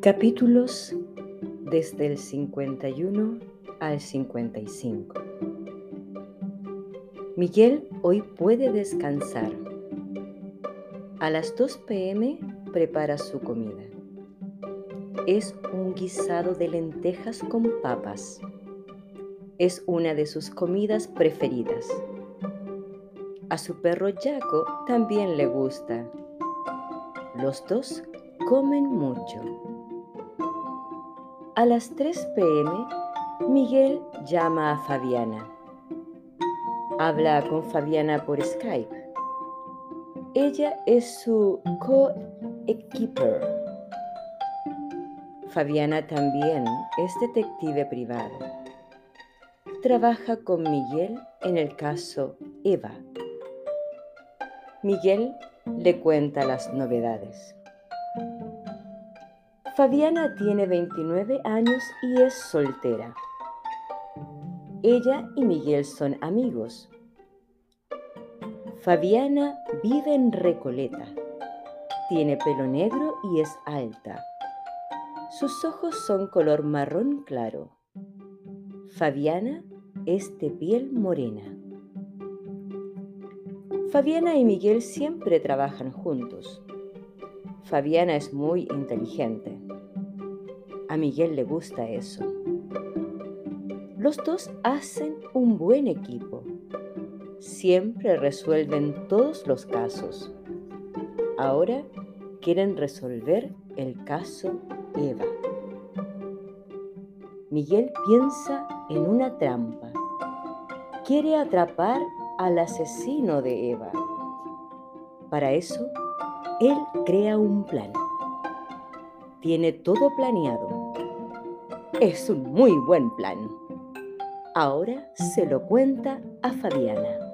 Capítulos desde el 51 al 55. Miguel hoy puede descansar. A las 2 pm prepara su comida. Es un guisado de lentejas con papas. Es una de sus comidas preferidas. A su perro Jaco también le gusta. Los dos comen mucho. A las 3 pm, Miguel llama a Fabiana. Habla con Fabiana por Skype. Ella es su co-equiper. Fabiana también es detective privado. Trabaja con Miguel en el caso Eva. Miguel le cuenta las novedades. Fabiana tiene 29 años y es soltera. Ella y Miguel son amigos. Fabiana vive en Recoleta. Tiene pelo negro y es alta. Sus ojos son color marrón claro. Fabiana es de piel morena. Fabiana y Miguel siempre trabajan juntos. Fabiana es muy inteligente. A Miguel le gusta eso. Los dos hacen un buen equipo. Siempre resuelven todos los casos. Ahora quieren resolver el caso Eva. Miguel piensa en una trampa. Quiere atrapar al asesino de Eva. Para eso, él crea un plan. Tiene todo planeado. Es un muy buen plan. Ahora se lo cuenta a Fabiana.